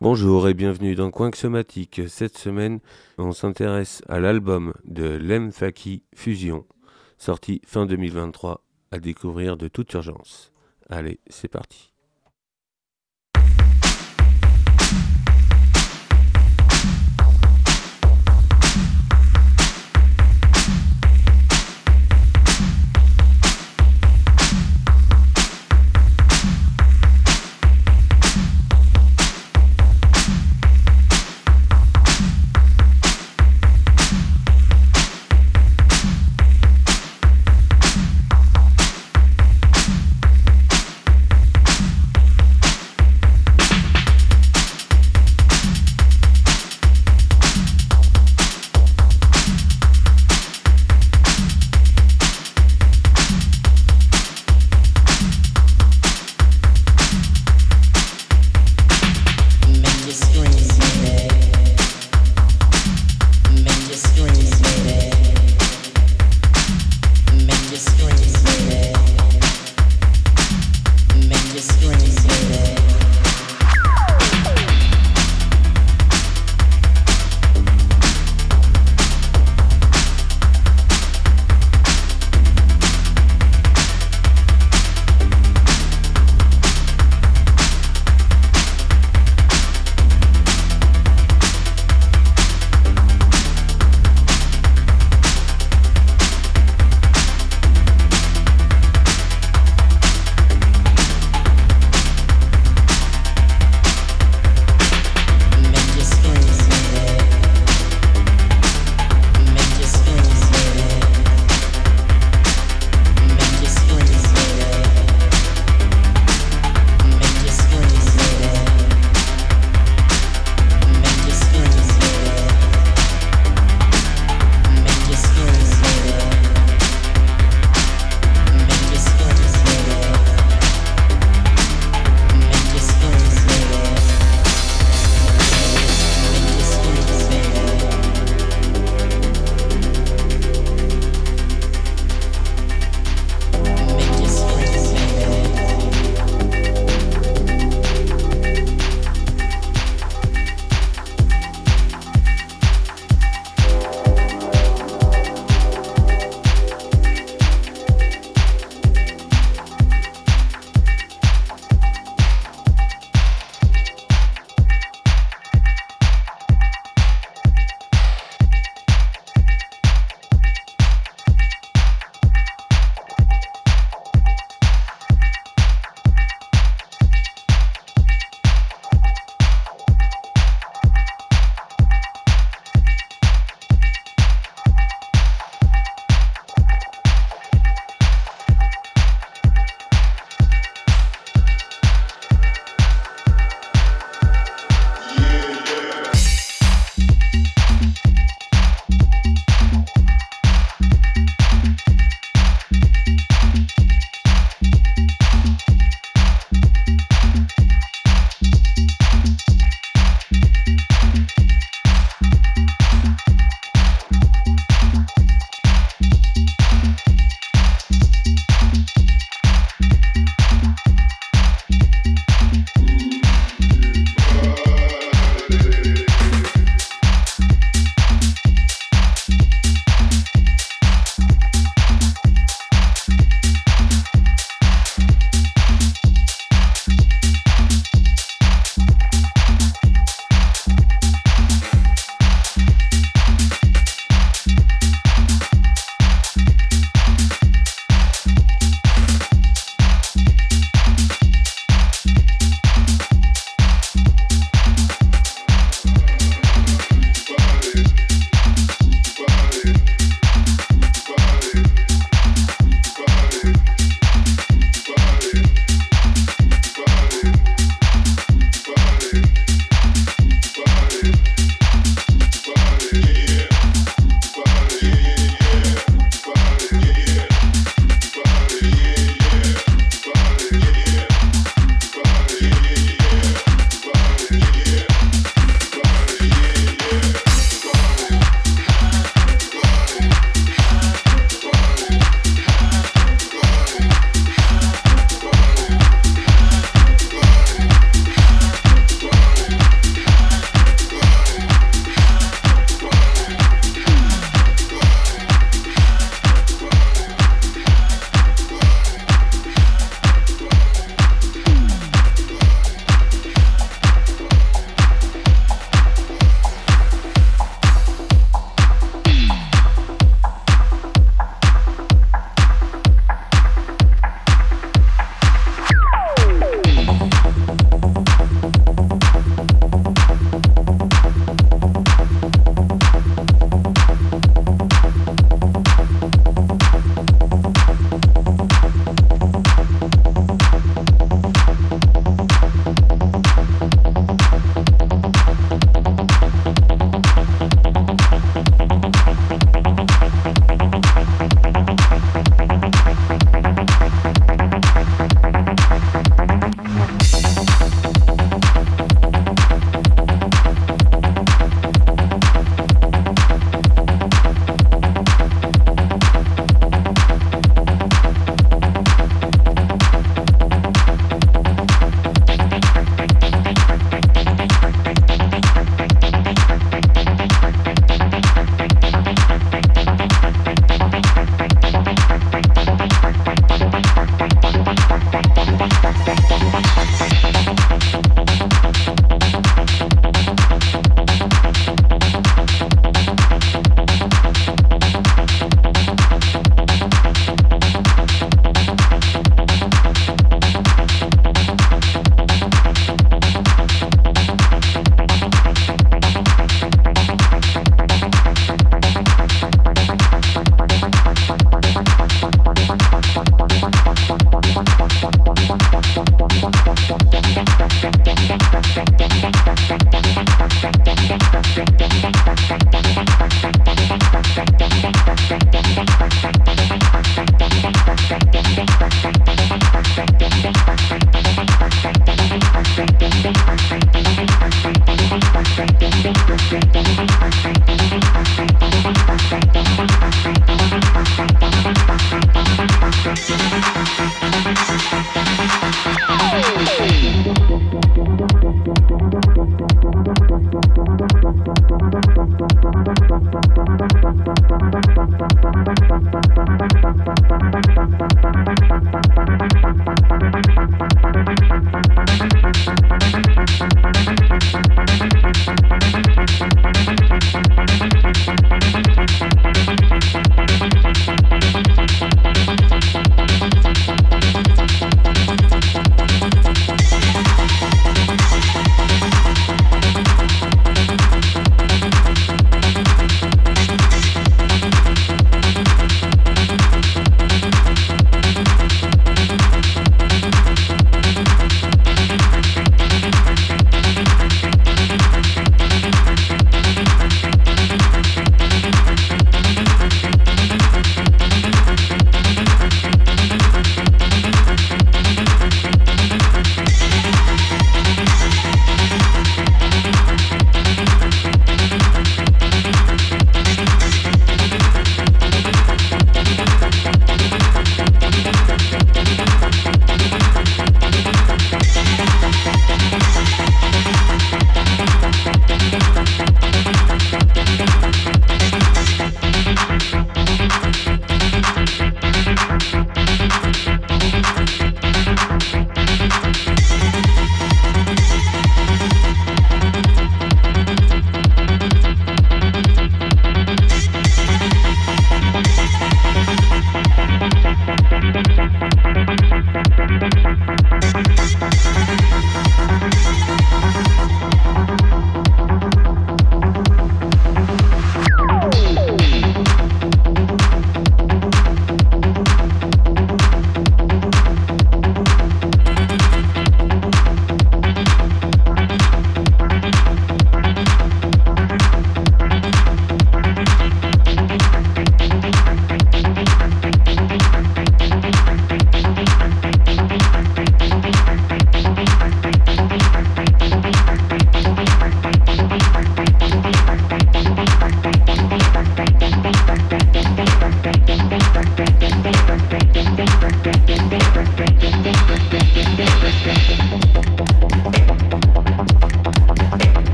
Bonjour et bienvenue dans Coin Somatique. Cette semaine, on s'intéresse à l'album de Lem Faki Fusion, sorti fin 2023, à découvrir de toute urgence. Allez, c'est parti.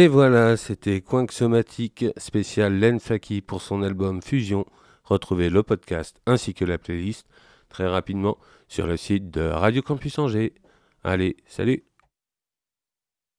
Et voilà, c'était Coinque Somatique spécial Len Faki pour son album Fusion. Retrouvez le podcast ainsi que la playlist très rapidement sur le site de Radio Campus Angers. Allez, salut